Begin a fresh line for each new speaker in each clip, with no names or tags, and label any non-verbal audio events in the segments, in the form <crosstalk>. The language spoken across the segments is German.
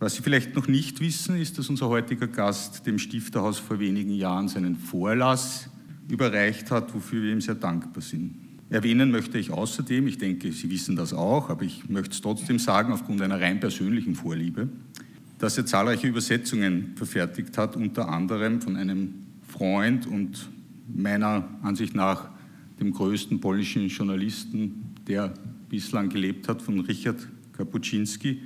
Was Sie vielleicht noch nicht wissen, ist, dass unser heutiger Gast dem Stifterhaus vor wenigen Jahren seinen Vorlass überreicht hat, wofür wir ihm sehr dankbar sind. Erwähnen möchte ich außerdem, ich denke, Sie wissen das auch, aber ich möchte es trotzdem sagen, aufgrund einer rein persönlichen Vorliebe, dass er zahlreiche Übersetzungen verfertigt hat, unter anderem von einem Freund und meiner Ansicht nach dem größten polnischen Journalisten, der bislang gelebt hat, von Richard Kapuczynski,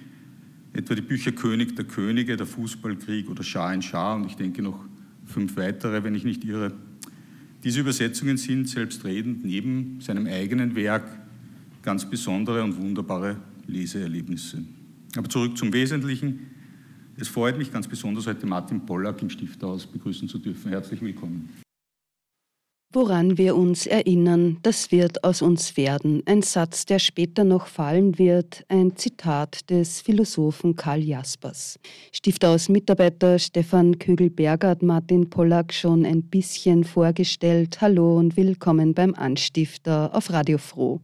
etwa die Bücher König der Könige, der Fußballkrieg oder Schar in Schar und ich denke noch fünf weitere, wenn ich nicht irre. Diese Übersetzungen sind selbstredend neben seinem eigenen Werk ganz besondere und wunderbare Leseerlebnisse. Aber zurück zum Wesentlichen. Es freut mich ganz besonders, heute Martin Pollack im Stifterhaus begrüßen zu dürfen. Herzlich willkommen.
Woran wir uns erinnern, das wird aus uns werden. Ein Satz, der später noch fallen wird, ein Zitat des Philosophen Karl Jaspers. Stiftaus-Mitarbeiter Stefan Kögel-Berger hat Martin Pollack schon ein bisschen vorgestellt. Hallo und willkommen beim Anstifter auf Radio Froh.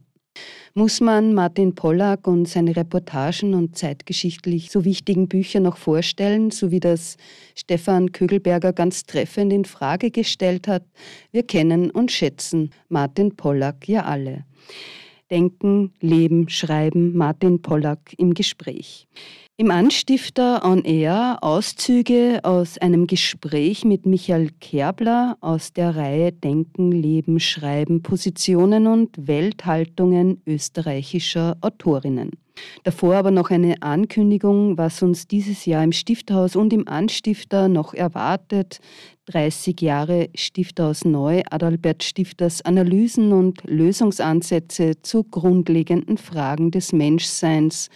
Muss man Martin Pollack und seine Reportagen und zeitgeschichtlich so wichtigen Bücher noch vorstellen, so wie das Stefan Kögelberger ganz treffend in Frage gestellt hat? Wir kennen und schätzen Martin Pollack ja alle. Denken, Leben, Schreiben, Martin Pollack im Gespräch. Im Anstifter on Air Auszüge aus einem Gespräch mit Michael Kerbler aus der Reihe Denken, Leben, Schreiben, Positionen und Welthaltungen österreichischer Autorinnen. Davor aber noch eine Ankündigung, was uns dieses Jahr im Stifthaus und im Anstifter noch erwartet. 30 Jahre Stifthaus Neu, Adalbert Stifters Analysen und Lösungsansätze zu grundlegenden Fragen des Menschseins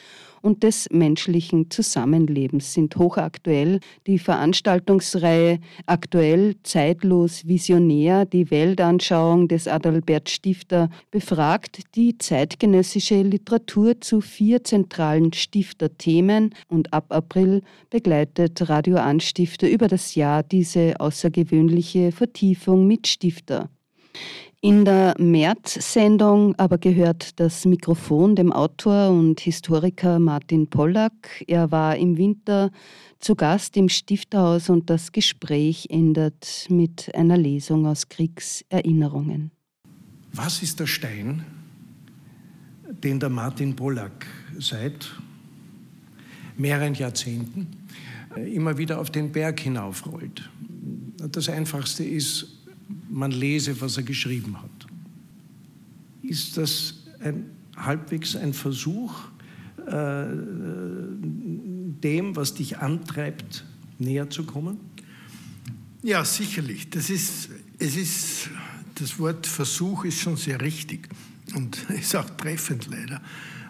und des menschlichen Zusammenlebens sind hochaktuell. Die Veranstaltungsreihe Aktuell, zeitlos, visionär, die Weltanschauung des Adalbert Stifter befragt die zeitgenössische Literatur zu vier zentralen Stifterthemen und ab April begleitet Radio Anstifter über das Jahr diese außergewöhnliche Vertiefung mit Stifter. In der März-Sendung aber gehört das Mikrofon dem Autor und Historiker Martin Pollack. Er war im Winter zu Gast im Stifterhaus und das Gespräch endet mit einer Lesung aus Kriegserinnerungen.
Was ist der Stein, den der Martin Pollack seit mehreren Jahrzehnten immer wieder auf den Berg hinaufrollt? Das Einfachste ist man lese, was er geschrieben hat. Ist das ein, halbwegs ein Versuch, äh, dem, was dich antreibt, näher zu kommen?
Ja, sicherlich. Das ist, es ist, das Wort Versuch ist schon sehr richtig und <laughs> ist auch treffend leider.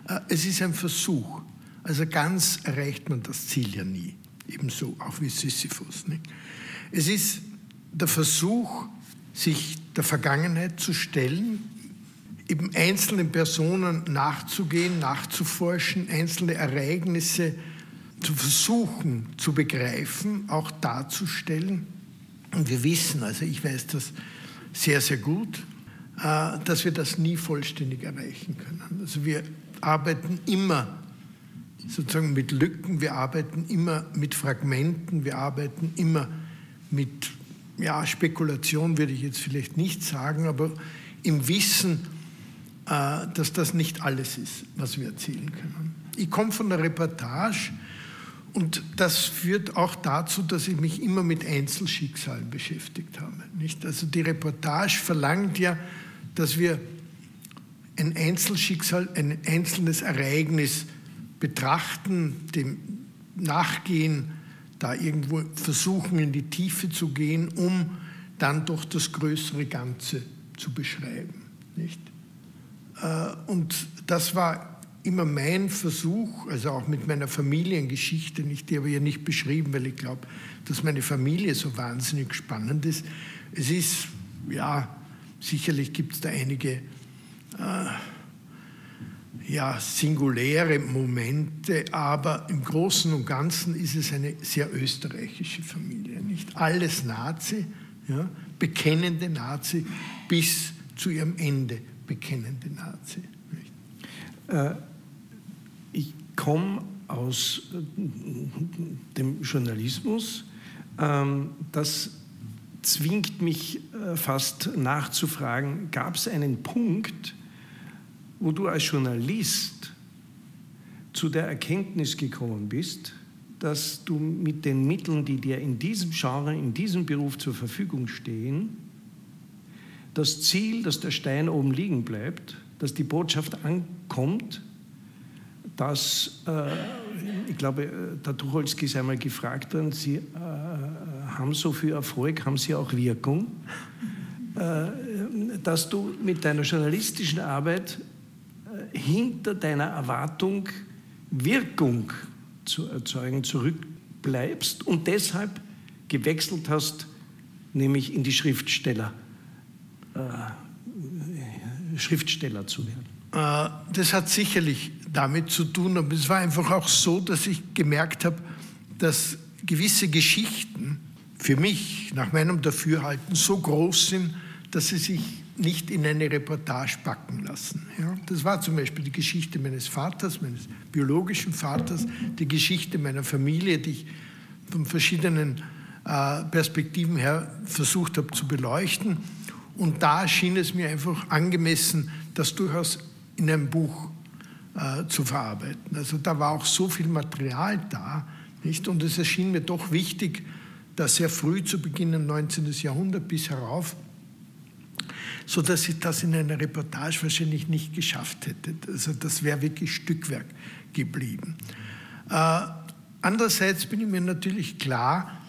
Äh, es ist ein Versuch. Also ganz erreicht man das Ziel ja nie. Ebenso auch wie Sisyphus. Nicht? Es ist der Versuch, sich der Vergangenheit zu stellen, eben einzelnen Personen nachzugehen, nachzuforschen, einzelne Ereignisse zu versuchen zu begreifen, auch darzustellen. Und wir wissen, also ich weiß das sehr, sehr gut, äh, dass wir das nie vollständig erreichen können. Also wir arbeiten immer sozusagen mit Lücken, wir arbeiten immer mit Fragmenten, wir arbeiten immer mit ja, Spekulation würde ich jetzt vielleicht nicht sagen, aber im Wissen, äh, dass das nicht alles ist, was wir erzählen können. Ich komme von der Reportage und das führt auch dazu, dass ich mich immer mit Einzelschicksalen beschäftigt habe. Nicht? Also die Reportage verlangt ja, dass wir ein Einzelschicksal, ein einzelnes Ereignis betrachten, dem nachgehen, da irgendwo versuchen, in die Tiefe zu gehen, um dann doch das größere Ganze zu beschreiben. Nicht? Äh, und das war immer mein Versuch, also auch mit meiner Familiengeschichte, nicht, die habe ich ja nicht beschrieben, weil ich glaube, dass meine Familie so wahnsinnig spannend ist. Es ist, ja, sicherlich gibt es da einige äh, ja, singuläre Momente, aber im Großen und Ganzen ist es eine sehr österreichische Familie. Nicht alles Nazi, ja, bekennende Nazi bis zu ihrem Ende bekennende Nazi.
Äh, ich komme aus äh, dem Journalismus. Ähm, das zwingt mich äh, fast nachzufragen, gab es einen Punkt, wo du als Journalist zu der Erkenntnis gekommen bist, dass du mit den Mitteln, die dir in diesem Genre, in diesem Beruf zur Verfügung stehen, das Ziel, dass der Stein oben liegen bleibt, dass die Botschaft ankommt, dass, äh, ich glaube, der Tucholsky ist einmal gefragt worden, Sie äh, haben so viel Erfolg, haben Sie auch Wirkung, äh, dass du mit deiner journalistischen Arbeit äh, hinter deiner Erwartung Wirkung zu erzeugen zurückbleibst und deshalb gewechselt hast, nämlich in die Schriftsteller, äh, Schriftsteller zu werden.
Äh, das hat sicherlich damit zu tun, aber es war einfach auch so, dass ich gemerkt habe, dass gewisse Geschichten für mich nach meinem Dafürhalten so groß sind, dass sie sich nicht in eine Reportage packen lassen. Ja, das war zum Beispiel die Geschichte meines Vaters, meines biologischen Vaters, die Geschichte meiner Familie, die ich von verschiedenen äh, Perspektiven her versucht habe zu beleuchten. Und da schien es mir einfach angemessen, das durchaus in einem Buch äh, zu verarbeiten. Also da war auch so viel Material da, nicht? Und es erschien mir doch wichtig, da sehr früh zu beginnen, 19. Jahrhundert bis herauf, so dass ich das in einer Reportage wahrscheinlich nicht geschafft hätte. Also das wäre wirklich Stückwerk geblieben. Äh, andererseits bin ich mir natürlich klar,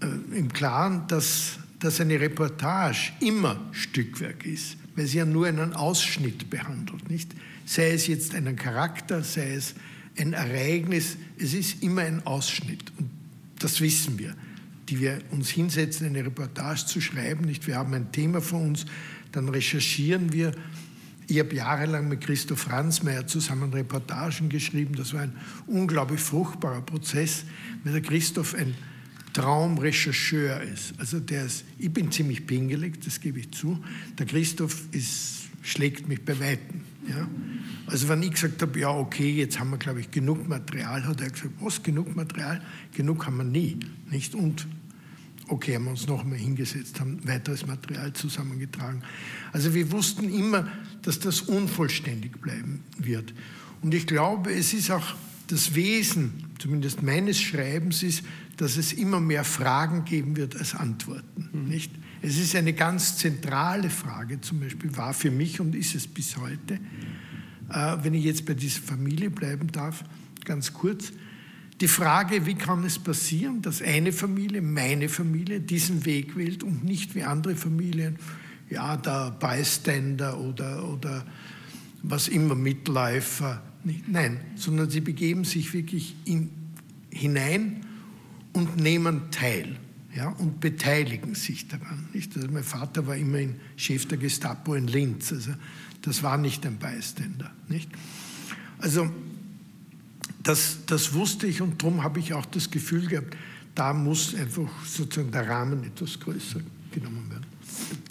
äh, im Klaren, dass, dass eine Reportage immer Stückwerk ist, weil sie ja nur einen Ausschnitt behandelt, nicht? Sei es jetzt einen Charakter, sei es ein Ereignis, es ist immer ein Ausschnitt und das wissen wir die wir uns hinsetzen, eine Reportage zu schreiben. Nicht? Wir haben ein Thema vor uns, dann recherchieren wir. Ich habe jahrelang mit Christoph Franzmeier zusammen Reportagen geschrieben. Das war ein unglaublich fruchtbarer Prozess, weil der Christoph ein Traumrechercheur ist. Also der ist, ich bin ziemlich pingelig, das gebe ich zu. Der Christoph ist, schlägt mich bei Weitem. Ja? Also wenn ich gesagt habe, ja okay, jetzt haben wir, glaube ich, genug Material, hat er gesagt, was, genug Material? Genug haben wir nie. Nicht? Und okay, haben wir uns noch einmal hingesetzt, haben weiteres Material zusammengetragen. Also wir wussten immer, dass das unvollständig bleiben wird. Und ich glaube, es ist auch das Wesen, zumindest meines Schreibens, ist, dass es immer mehr Fragen geben wird als Antworten. Mhm. Nicht? Es ist eine ganz zentrale Frage, zum Beispiel war für mich und ist es bis heute, äh, wenn ich jetzt bei dieser Familie bleiben darf, ganz kurz, die Frage, wie kann es passieren, dass eine Familie, meine Familie, diesen Weg wählt und nicht wie andere Familien, ja, der Bystander oder, oder was immer, Mitläufer, nein, sondern sie begeben sich wirklich in, hinein und nehmen teil ja, und beteiligen sich daran. Nicht? Also mein Vater war immerhin Chef der Gestapo in Linz, also das war nicht ein Bystander. Nicht? Also das, das wusste ich und darum habe ich auch das Gefühl gehabt, da muss einfach sozusagen der Rahmen etwas größer genommen werden.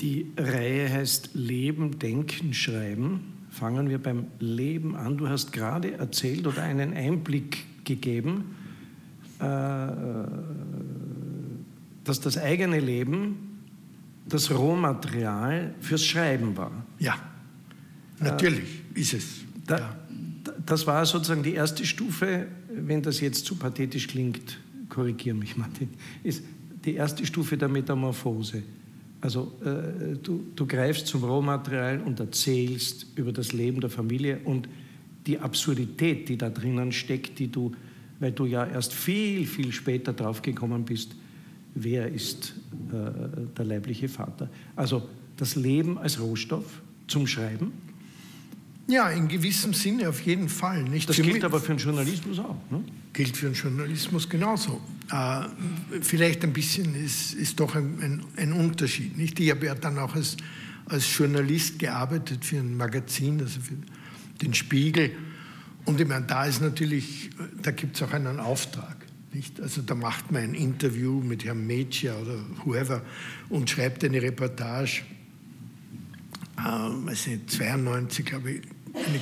Die Reihe heißt Leben, Denken, Schreiben. Fangen wir beim Leben an. Du hast gerade erzählt oder einen Einblick gegeben, äh, dass das eigene Leben das Rohmaterial fürs Schreiben war.
Ja, natürlich äh, ist es.
Da,
ja
das war sozusagen die erste Stufe, wenn das jetzt zu pathetisch klingt, korrigiere mich <laughs> Martin, ist die erste Stufe der Metamorphose. Also äh, du, du greifst zum Rohmaterial und erzählst über das Leben der Familie und die Absurdität, die da drinnen steckt, die du, weil du ja erst viel, viel später draufgekommen bist, wer ist äh, der leibliche Vater. Also das Leben als Rohstoff zum Schreiben
Ja, in gewissem Sinne auf jeden Fall. Nicht
das gilt aber für den Journalismus auch. Ne?
Gilt für den Journalismus genauso. Äh, vielleicht ein bisschen ist, ist doch ein, ein, ein, Unterschied. Nicht? Ich habe ja dann auch als, als Journalist gearbeitet für ein Magazin, also für den Spiegel. Und ich meine, da ist natürlich, da gibt es auch einen Auftrag. Nicht? Also da macht man ein Interview mit Herrn Meccia oder whoever und schreibt eine Reportage äh, weiß nicht, 92, glaube ich, eine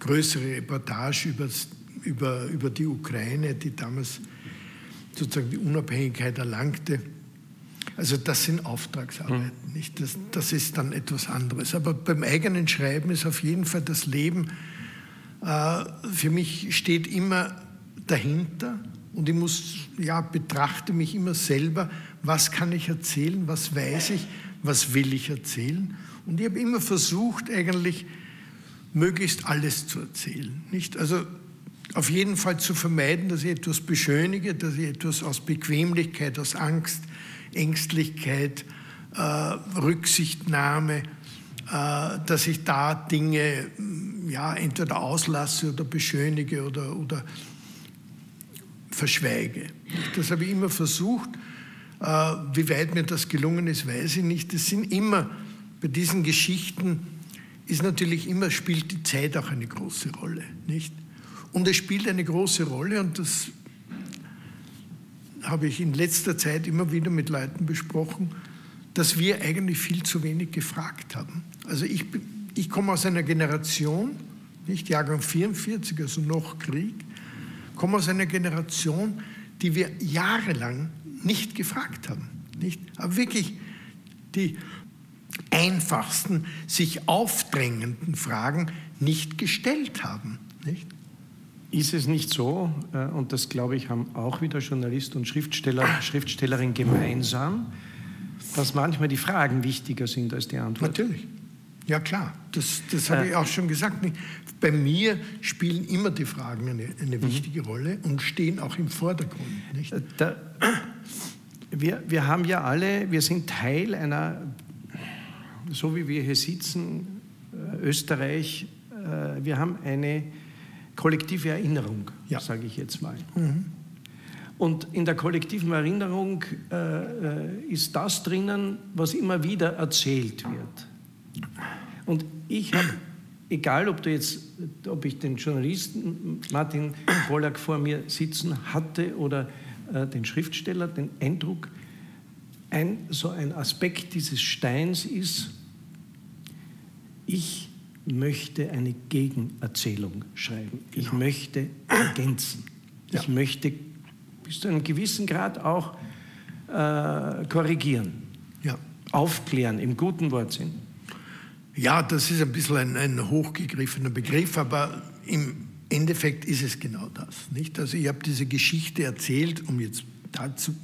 größere Reportage über, über die Ukraine, die damals sozusagen die Unabhängigkeit erlangte. Also das sind Auftragsarbeiten, mhm. nicht? Das, das ist dann etwas anderes. Aber beim eigenen Schreiben ist auf jeden Fall das Leben äh, für mich steht immer dahinter und ich muss ja betrachte mich immer selber, was kann ich erzählen, was weiß ich, was will ich erzählen und ich habe immer versucht, eigentlich möglichst alles zu erzählen. Nicht? Also auf jeden Fall zu vermeiden, dass ich etwas beschönige, dass ich etwas aus Bequemlichkeit, aus Angst, Ängstlichkeit, äh, Rücksichtnahme, äh, dass ich da Dinge ja, entweder auslasse oder beschönige oder, oder verschweige. Das habe ich immer versucht. Äh, wie weit mir das gelungen ist, weiß ich nicht. Es sind immer bei diesen Geschichten ist natürlich immer, spielt die Zeit auch eine große Rolle, nicht? Und es spielt eine große Rolle und das habe ich in letzter Zeit immer wieder mit Leuten besprochen, dass wir eigentlich viel zu wenig gefragt haben. Also ich, ich komme aus einer Generation, nicht Jahrgang 44, also noch Krieg, komme aus einer Generation, die wir jahrelang nicht gefragt haben. Nicht? Aber wirklich die einfachsten, sich aufdrängenden Fragen nicht gestellt haben. Nicht?
Ist es nicht so, äh, und das glaube ich haben auch wieder Journalist und Schriftsteller, <coughs> Schriftstellerin gemeinsam, dass manchmal die Fragen wichtiger sind als die Antwort?
Natürlich. Ja klar, das, das habe äh, ich auch schon gesagt. Bei mir spielen immer die Fragen eine, eine mhm. wichtige Rolle und stehen auch im Vordergrund. Äh, da,
wir, wir haben ja alle, wir sind Teil einer so wie wir hier sitzen, äh, Österreich, äh, wir haben eine kollektive Erinnerung, ja. sage ich jetzt mal. Mhm. Und in der kollektiven Erinnerung äh, ist das drinnen, was immer wieder erzählt wird. Und ich habe, egal ob, du jetzt, ob ich den Journalisten Martin Pollack vor mir sitzen hatte oder den Schriftsteller, den Eindruck, ein, so ein Aspekt dieses Steins ist, ich möchte eine Gegenerzählung schreiben. Ich genau. möchte ergänzen. Ja. Ich möchte bis zu einem gewissen Grad auch äh, korrigieren, ja. aufklären im guten Wortsinn.
Ja, das ist ein bisschen ein, ein hochgegriffener Begriff, aber im Endeffekt ist es genau das. Nicht? Also ich habe diese Geschichte erzählt, um jetzt dazu,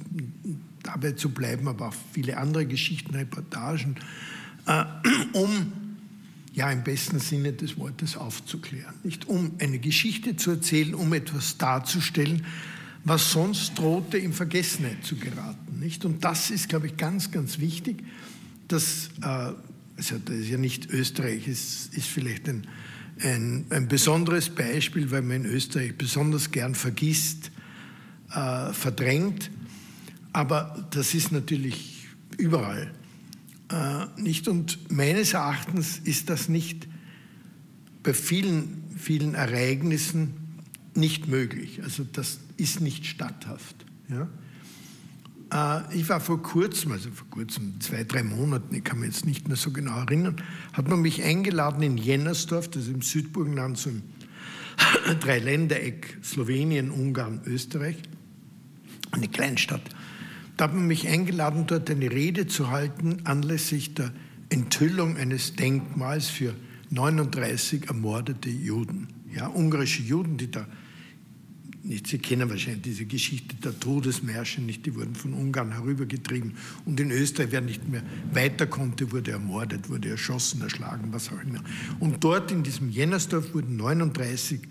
dabei zu bleiben, aber auch viele andere Geschichten, Reportagen, äh, um ja im besten Sinne des Wortes aufzuklären. Nicht um eine Geschichte zu erzählen, um etwas darzustellen, was sonst drohte, in Vergessenheit zu geraten. Nicht? Und das ist, glaube ich, ganz, ganz wichtig. Dass, äh, also das ist ja nicht Österreich, es ist vielleicht ein, ein, ein besonderes Beispiel, weil man in Österreich besonders gern vergisst, äh, verdrängt. Aber das ist natürlich überall äh, nicht. Und meines Erachtens ist das nicht bei vielen, vielen Ereignissen nicht möglich. Also das ist nicht statthaft. Ja? Äh, ich war vor kurzem, also vor kurzem, zwei, drei Monaten, ich kann mich jetzt nicht mehr so genau erinnern, hat man mich eingeladen in Jennersdorf, das ist im Südburgenland, so im <coughs> Dreiländereck, Slowenien, Ungarn, Österreich, eine Kleinstadt. Da hat man mich eingeladen, dort eine Rede zu halten anlässlich der Enthüllung eines Denkmals für 39 ermordete Juden. Ja, ungarische Juden, die da, nicht, Sie kennen wahrscheinlich diese Geschichte der Todesmärsche nicht, die wurden von Ungarn herübergetrieben und in Österreich, wer nicht mehr weiter konnte, wurde ermordet, wurde erschossen, erschlagen, was auch immer. Und dort in diesem Jennersdorf wurden 39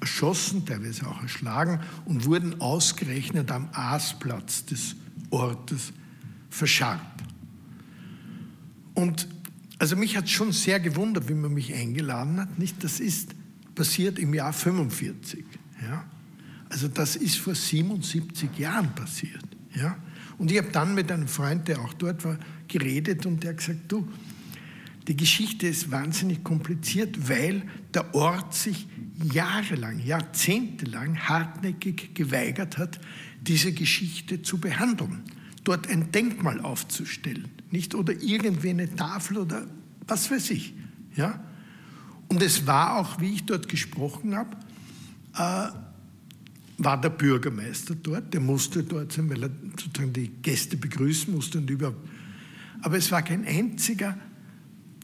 erschossen, teilweise auch erschlagen und wurden ausgerechnet am Aasplatz des Ortes verscharrt. Und Also mich hat schon sehr gewundert, wie man mich eingeladen hat. Nicht, das ist passiert im Jahr 45. Ja? Also das ist vor 77 Jahren passiert. Ja? Und ich habe dann mit einem Freund, der auch dort war, geredet und der hat gesagt, du, die Geschichte ist wahnsinnig kompliziert, weil der Ort sich jahrelang, jahrzehntelang hartnäckig geweigert hat, diese Geschichte zu behandeln, dort ein Denkmal aufzustellen, nicht oder irgendwie eine Tafel oder was weiß ich, ja. Und es war auch, wie ich dort gesprochen habe, äh, war der Bürgermeister dort, der musste dort sein, weil er sozusagen die Gäste begrüßen musste und überhaupt. Aber es war kein einziger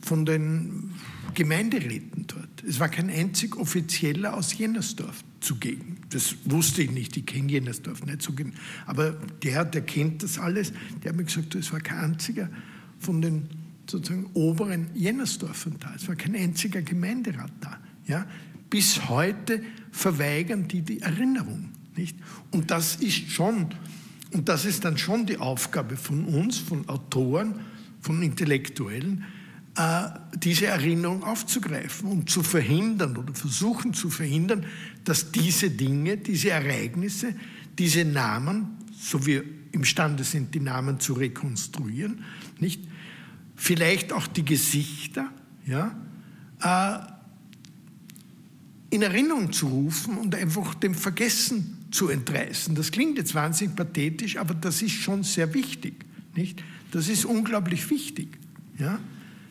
von den Gemeinderäten dort. Es war kein einzig Offizieller aus Jennersdorf zugegen. Das wusste ich nicht, ich kenne Jennersdorf nicht so genau. Aber der, der kennt das alles, der hat mir gesagt, es war kein einziger von den sozusagen oberen Jennersdorfern da. Es war kein einziger Gemeinderat da. Ja? Bis heute verweigern die die Erinnerung. Nicht? Und das ist schon, und das ist dann schon die Aufgabe von uns, von Autoren, von Intellektuellen, äh, diese Erinnerung aufzugreifen und zu verhindern oder versuchen zu verhindern, dass diese Dinge, diese Ereignisse, diese Namen, so wir imstande sind, die Namen zu rekonstruieren, nicht? Vielleicht auch die Gesichter, ja, äh, in Erinnerung zu rufen und einfach dem Vergessen zu entreißen. Das klingt jetzt wahnsinnig pathetisch, aber das ist schon sehr wichtig, nicht? Das ist unglaublich wichtig, ja.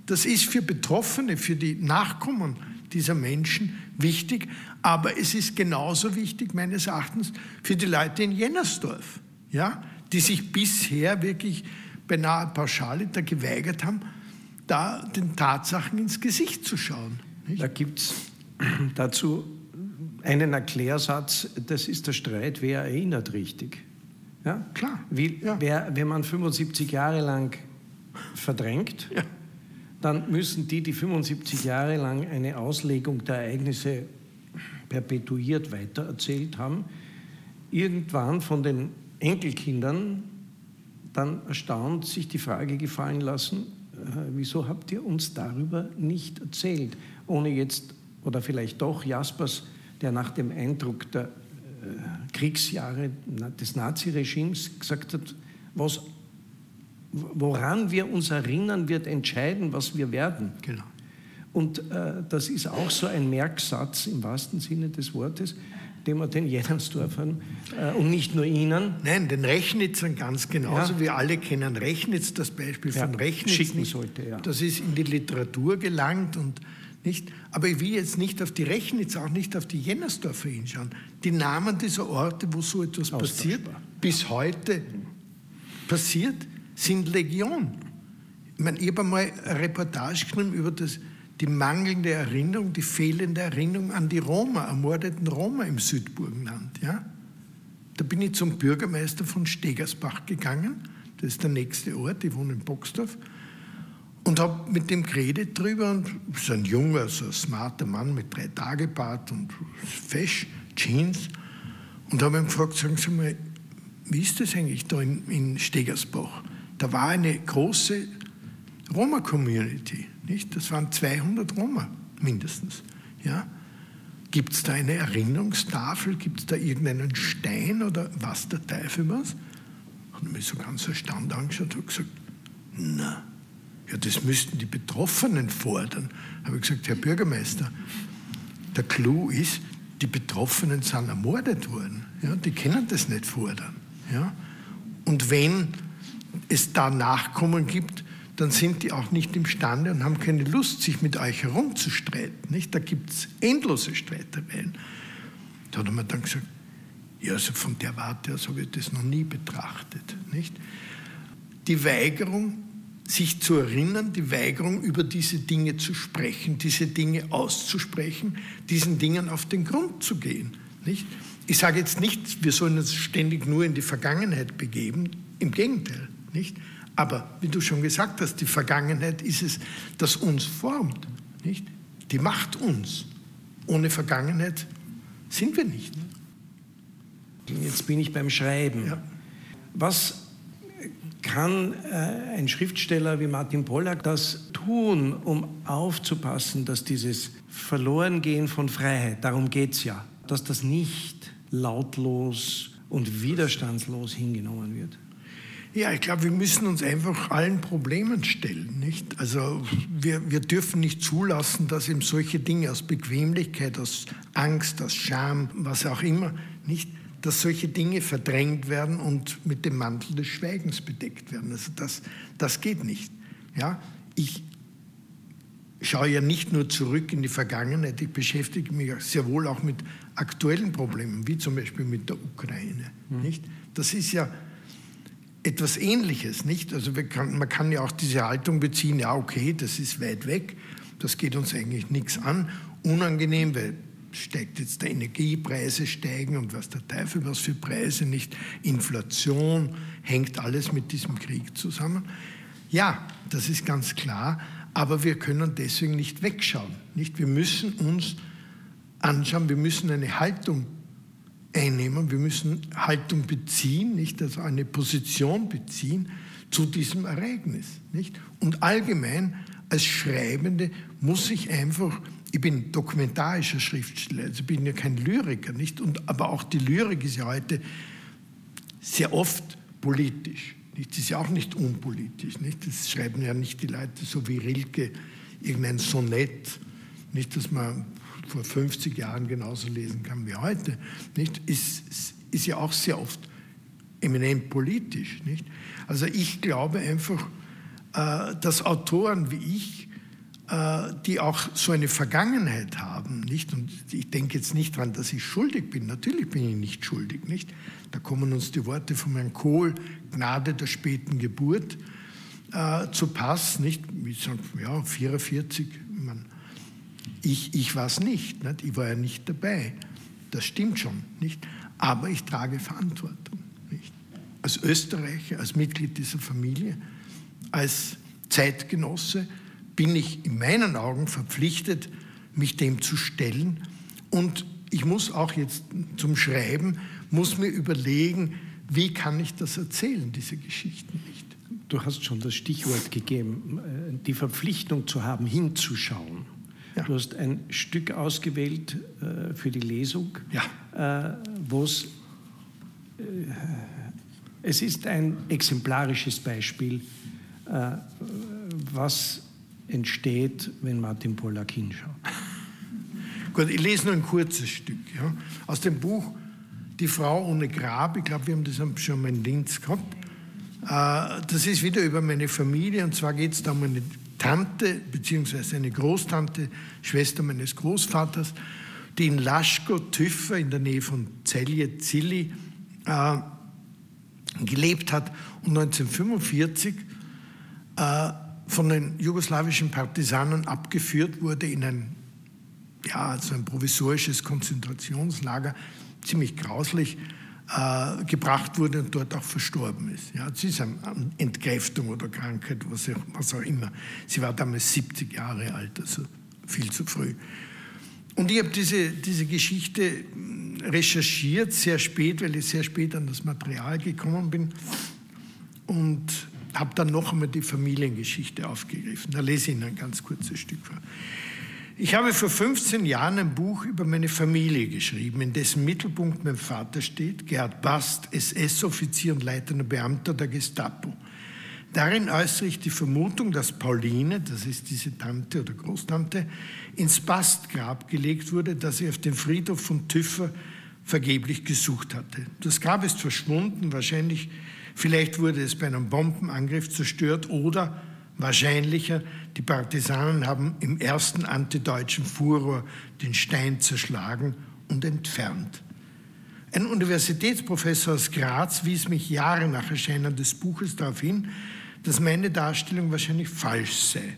Das ist für Betroffene, für die Nachkommen dieser Menschen wichtig, aber es ist genauso wichtig meines Erachtens für die Leute in Jennersdorf, ja, die sich bisher wirklich beinahe pauschaliter geweigert haben, da den Tatsachen ins Gesicht zu schauen.
Nicht? Da gibt es <clears throat> dazu einen Erklärsatz, das ist der Streit, wer erinnert richtig. Ja? Klar. Wie, ja. Wer, wenn man 75 Jahre lang verdrängt, ja dann müssen die, die 75 Jahre lang eine Auslegung der Ereignisse perpetuiert weitererzählt haben, irgendwann von den Enkelkindern dann erstaunt sich die Frage gefallen lassen, äh, wieso habt ihr uns darüber nicht erzählt? Ohne jetzt, oder vielleicht doch Jaspers, der nach dem Eindruck der äh, Kriegsjahre des Naziregimes gesagt hat, was woran wir uns erinnern, wird entscheiden, was wir werden.
Genau.
Und äh, das ist auch so ein Merksatz im wahrsten Sinne des Wortes, den man den Jennersdorfern äh, und nicht nur ihnen.
Nein, den Rechnitzern ganz genauso. Ja. Wir alle kennen Rechnitz, das Beispiel ja, von Rechnitz.
Schicken sollte, ja.
Das ist in die Literatur gelangt und nicht. Aber ich will jetzt nicht auf die Rechnitz, auch nicht auf die Jennersdorfer hinschauen. Die Namen dieser Orte, wo so etwas passiert, bis heute passiert, sind Legion. Ich, meine, ich habe einmal eine Reportage geschrieben über das, die mangelnde Erinnerung, die fehlende Erinnerung an die Roma, ermordeten Roma im Südburgenland. Ja? Da bin ich zum Bürgermeister von Stegersbach gegangen, das ist der nächste Ort, ich wohne in Boxdorf, und habe mit dem geredet drüber. Und so ein junger, so ein smarter Mann mit drei Tage Bart und Fesch, Jeans. Und habe ihn gefragt, sagen Sie mal, wie ist das eigentlich da in, in Stegersbach? da war eine große Roma-Community. Nicht? Das waren 200 Roma mindestens. Ja? Gibt es da eine Erinnerungstafel? Gibt es da irgendeinen Stein oder was der Teufel was? Ich mich so ganz erstaunt angeschaut und gesagt, na, ja, das müssten die Betroffenen fordern. Habe ich gesagt, Herr Bürgermeister, der Clou ist, die Betroffenen sind ermordet worden. Ja, die können das nicht fordern. Ja? Und wenn es da Nachkommen gibt, dann sind die auch nicht imstande und haben keine Lust, sich mit euch herumzustreiten. Nicht? Da gibt es endlose Streitereien. Da hat mir dann gesagt, ja, also von der Warte aus habe ich das noch nie betrachtet. Nicht? Die Weigerung, sich zu erinnern, die Weigerung, über diese Dinge zu sprechen, diese Dinge auszusprechen, diesen Dingen auf den Grund zu gehen. Nicht? Ich sage jetzt nicht, wir sollen uns ständig nur in die Vergangenheit begeben, im Gegenteil. Nicht? Aber wie du schon gesagt hast, die Vergangenheit ist es, das uns formt. Nicht? Die macht uns. Ohne Vergangenheit sind wir nicht.
Jetzt bin ich beim Schreiben. Ja. Was kann äh, ein Schriftsteller wie Martin Pollack das tun, um aufzupassen, dass dieses Verlorengehen von Freiheit, darum geht es ja, dass das nicht lautlos und widerstandslos hingenommen wird?
Ja, ich glaube, wir müssen uns einfach allen Problemen stellen. Nicht? Also wir, wir dürfen nicht zulassen, dass eben solche Dinge aus Bequemlichkeit, aus Angst, aus Scham, was auch immer, nicht, dass solche Dinge verdrängt werden und mit dem Mantel des Schweigens bedeckt werden. Also das, das geht nicht. Ja? Ich schaue ja nicht nur zurück in die Vergangenheit, ich beschäftige mich sehr wohl auch mit aktuellen Problemen, wie zum Beispiel mit der Ukraine. Mhm. Nicht? Das ist ja etwas Ähnliches, nicht? Also kann, man kann ja auch diese Haltung beziehen, ja okay, das ist weit weg, das geht uns eigentlich nichts an, unangenehm, weil steigt jetzt der Energiepreise steigen und was der Teufel was für Preise, nicht Inflation, hängt alles mit diesem Krieg zusammen. Ja, das ist ganz klar, aber wir können deswegen nicht wegschauen, nicht? Wir müssen uns anschauen, wir müssen eine Haltung einnehmen, wir müssen Haltung beziehen, nicht also eine Position beziehen zu diesem Ereignis, nicht? Und allgemein als Schreibende muss ich einfach, ich bin dokumentarischer Schriftsteller, also bin ja kein Lyriker, nicht? Und aber auch die Lyrik ist ja heute sehr oft politisch. Nicht? Das ist ja auch nicht unpolitisch, nicht? Das schreiben ja nicht die Leute so wie Rilke irgendein Sonett, nicht, dass man vor 50 Jahren genauso lesen kann wie heute, nicht, ist, ist ja auch sehr oft eminent politisch. Nicht? Also ich glaube einfach, äh, dass Autoren wie ich, die auch so eine Vergangenheit haben, nicht? Und ich denke jetzt nicht daran, dass ich schuldig bin. Natürlich bin ich nicht schuldig, nicht? Da kommen uns die Worte von Herrn Kohl, Gnade der späten Geburt, äh, zu Pass, nicht? Wie sagen, ja, 44, man, ich, ich war es nicht, nicht, ich war ja nicht dabei. Das stimmt schon, nicht? Aber ich trage Verantwortung, nicht? Als Österreicher, als Mitglied dieser Familie, als Zeitgenosse bin ich in meinen Augen verpflichtet, mich dem zu stellen. Und ich muss auch jetzt zum Schreiben, muss mir überlegen, wie kann ich das erzählen, diese Geschichten nicht.
Du hast schon das Stichwort gegeben, äh, die Verpflichtung zu haben, hinzuschauen. Ja. Du hast ein Stück ausgewählt äh, für die Lesung, ja. äh, wo es, äh, es ist ein exemplarisches Beispiel, was entsteht, wenn Martin Pollack hinschaut. <laughs>
Gut, ich lese nur ein kurzes Stück ja, aus dem Buch Die Frau ohne Grab. Ich glaube, wir haben das schon mal in Linz gehabt. Äh, das ist wieder über meine Familie und zwar geht es da um eine Tante bzw. eine Großtante, Schwester meines Großvaters, die in Laschko-Tüffer in der Nähe von Celje, Zilli, äh, gelebt hat und 1945 äh, von den jugoslawischen Partisanen abgeführt wurde in ein, ja, so ein provisorisches Konzentrationslager, ziemlich grauslich äh, gebracht wurde und dort auch verstorben ist. Ja, sie ist an Entkräftung oder Krankheit, was, was auch immer. Sie war damals 70 Jahre alt, also viel zu früh. Und ich habe diese, diese Geschichte hm, recherchiert, sehr spät, weil ich sehr spät an das Material gekommen bin und habe dann noch einmal die Familiengeschichte aufgegriffen. Da lese ich Ihnen ein ganz kurzes Stück vor. Ich habe vor 15 Jahren ein Buch über meine Familie geschrieben, in dessen Mittelpunkt mein Vater steht, Gerhard Bast, SS-Offizier und leitender Beamter der Gestapo. Darin äußere ich die Vermutung, dass Pauline, das ist diese Tante oder Großtante, ins Bastgrab gelegt wurde, das sie auf dem Friedhof von Tüffer vergeblich gesucht hatte. Das Grab ist verschwunden, wahrscheinlich, vielleicht wurde es bei einem Bombenangriff zerstört oder Wahrscheinlicher, die Partisanen haben im ersten antideutschen Furor den Stein zerschlagen und entfernt. Ein Universitätsprofessor aus Graz wies mich Jahre nach Erscheinen des Buches darauf hin, dass meine Darstellung wahrscheinlich falsch sei.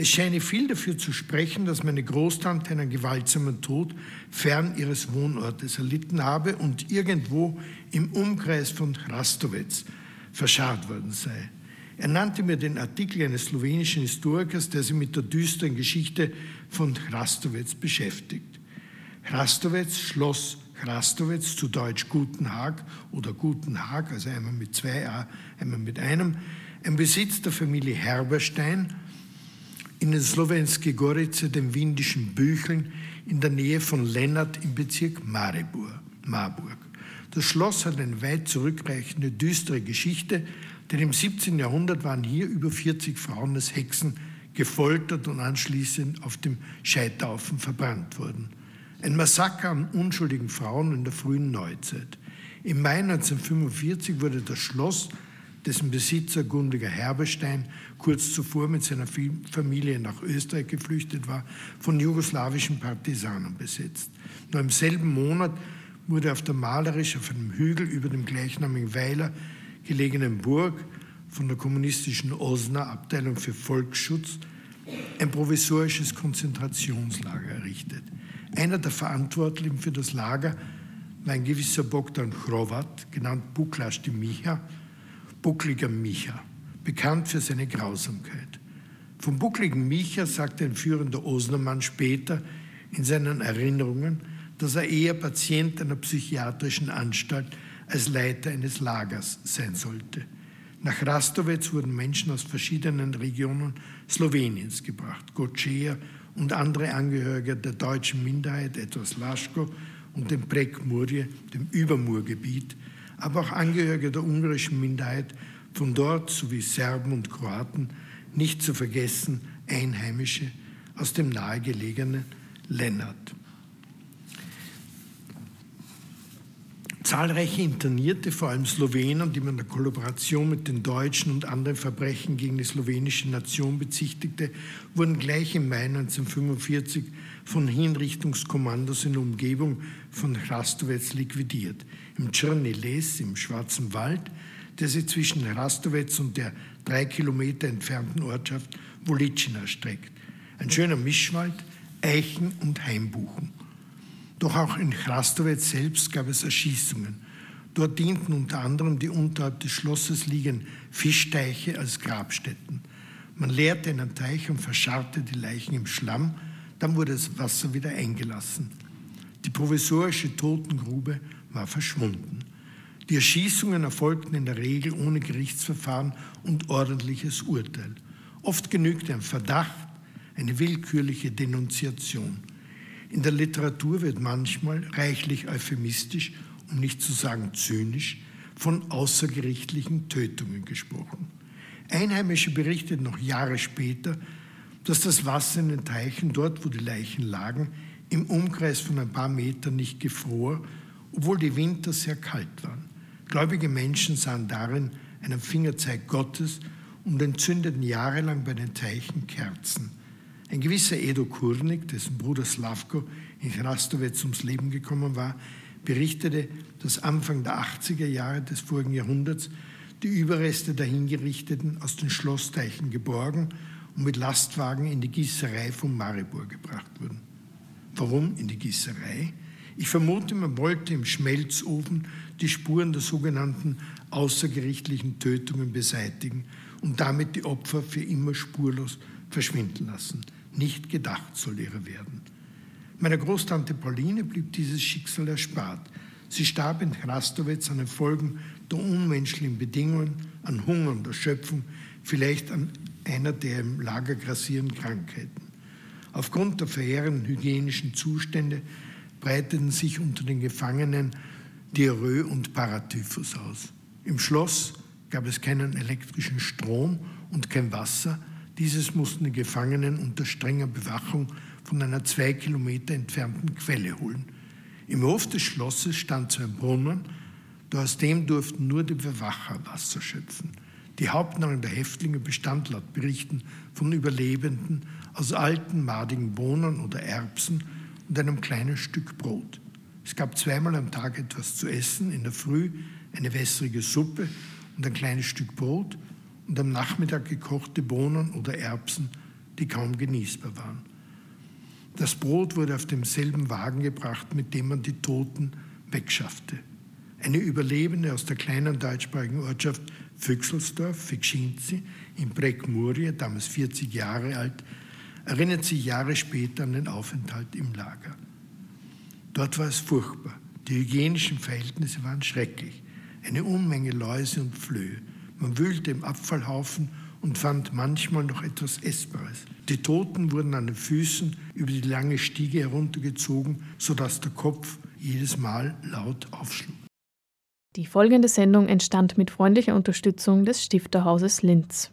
Es scheine viel dafür zu sprechen, dass meine Großtante einen gewaltsamen Tod fern ihres Wohnortes erlitten habe und irgendwo im Umkreis von Hrastowetz verscharrt worden sei. Er nannte mir den Artikel eines slowenischen Historikers, der sich mit der düsteren Geschichte von Hrastowetz beschäftigt. Hrastowetz, Schloss Chrastowitz, zu Deutsch Gutenhag oder Gutenhag, also einmal mit zwei A, einmal mit einem, ein Besitz der Familie Herberstein in den Slowenski Gorice, dem windischen Bücheln, in der Nähe von Lennart im Bezirk Maribor, Marburg. Das Schloss hat eine weit zurückreichende, düstere Geschichte, denn im 17. Jahrhundert waren hier über 40 Frauen als Hexen gefoltert und anschließend auf dem Scheiterhaufen verbrannt worden. Ein Massaker an unschuldigen Frauen in der frühen Neuzeit. Im Mai 1945 wurde das Schloss, dessen Besitzer Gundiger Herberstein kurz zuvor mit seiner Familie nach Österreich geflüchtet war, von jugoslawischen Partisanen besetzt. Noch im selben Monat wurde auf der malerisch auf einem Hügel über dem gleichnamigen Weiler gelegenen Burg von der kommunistischen Osna Abteilung für Volksschutz ein provisorisches Konzentrationslager errichtet. Einer der Verantwortlichen für das Lager war ein gewisser Bogdan Chrovat, genannt Buklasch die Micha, buckliger Micha, bekannt für seine Grausamkeit. Vom buckligen Micha sagte ein führender Osnermann später in seinen Erinnerungen, dass er eher Patient einer psychiatrischen Anstalt als Leiter eines Lagers sein sollte. Nach Rastowitz wurden Menschen aus verschiedenen Regionen Sloweniens gebracht. Gocea und andere Angehörige der deutschen Minderheit, etwa Slaschko und dem Prekmurje, dem Übermurgebiet, aber auch Angehörige der ungarischen Minderheit von dort sowie Serben und Kroaten, nicht zu vergessen Einheimische aus dem nahegelegenen Lennart. Zahlreiche Internierte, vor allem Slowenen, die man der Kollaboration mit den Deutschen und anderen Verbrechen gegen die slowenische Nation bezichtigte, wurden gleich im Mai 1945 von Hinrichtungskommandos in der Umgebung von Hrastowetz liquidiert. Im Czerniles, im Schwarzen Wald, der sich zwischen Hrastowetz und der drei Kilometer entfernten Ortschaft Wolitschina streckt. Ein schöner Mischwald, Eichen und Heimbuchen. Doch auch in Chrastowetz selbst gab es Erschießungen. Dort dienten unter anderem die unterhalb des Schlosses liegenden Fischteiche als Grabstätten. Man leerte einen Teich und verscharrte die Leichen im Schlamm, dann wurde das Wasser wieder eingelassen. Die provisorische Totengrube war verschwunden. Die Erschießungen erfolgten in der Regel ohne Gerichtsverfahren und ordentliches Urteil. Oft genügte ein Verdacht, eine willkürliche Denunziation. In der Literatur wird manchmal reichlich euphemistisch, um nicht zu sagen zynisch, von außergerichtlichen Tötungen gesprochen. Einheimische berichteten noch Jahre später, dass das Wasser in den Teichen, dort wo die Leichen lagen, im Umkreis von ein paar Metern nicht gefror, obwohl die Winter sehr kalt waren. Gläubige Menschen sahen darin einen Fingerzeig Gottes und entzündeten jahrelang bei den Teichen Kerzen. Ein gewisser Edo Kurnik, dessen Bruder Slavko in Hrastowetz ums Leben gekommen war, berichtete, dass Anfang der 80er Jahre des vorigen Jahrhunderts die Überreste der Hingerichteten aus den Schlossteichen geborgen und mit Lastwagen in die Gießerei von Maribor gebracht wurden. Warum in die Gießerei? Ich vermute, man wollte im Schmelzofen die Spuren der sogenannten außergerichtlichen Tötungen beseitigen und damit die Opfer für immer spurlos verschwinden lassen. Nicht gedacht soll ihrer werden. Meiner Großtante Pauline blieb dieses Schicksal erspart. Sie starb in Hrastowitz an den Folgen der unmenschlichen Bedingungen, an Hunger und Erschöpfung, vielleicht an einer der im Lager grassierenden Krankheiten. Aufgrund der verheerenden hygienischen Zustände breiteten sich unter den Gefangenen Diarrhoe und Paratyphus aus. Im Schloss gab es keinen elektrischen Strom und kein Wasser, dieses mussten die Gefangenen unter strenger Bewachung von einer zwei Kilometer entfernten Quelle holen. Im Hof des Schlosses stand so ein Brunnen, doch aus dem durften nur die Bewacher Wasser schöpfen. Die Hauptnahrung der Häftlinge bestand laut Berichten von Überlebenden aus alten, madigen Bohnen oder Erbsen und einem kleinen Stück Brot. Es gab zweimal am Tag etwas zu essen, in der Früh eine wässrige Suppe und ein kleines Stück Brot und am Nachmittag gekochte Bohnen oder Erbsen, die kaum genießbar waren. Das Brot wurde auf demselben Wagen gebracht, mit dem man die Toten wegschaffte. Eine Überlebende aus der kleinen deutschsprachigen Ortschaft Füchselsdorf, Fikschinzi, in Brekmurie, damals 40 Jahre alt, erinnert sich Jahre später an den Aufenthalt im Lager. Dort war es furchtbar. Die hygienischen Verhältnisse waren schrecklich. Eine Unmenge Läuse und Flöhe. Man wühlte im Abfallhaufen und fand manchmal noch etwas Essbares. Die Toten wurden an den Füßen über die lange Stiege heruntergezogen, sodass der Kopf jedes Mal laut aufschlug.
Die folgende Sendung entstand mit freundlicher Unterstützung des Stifterhauses Linz.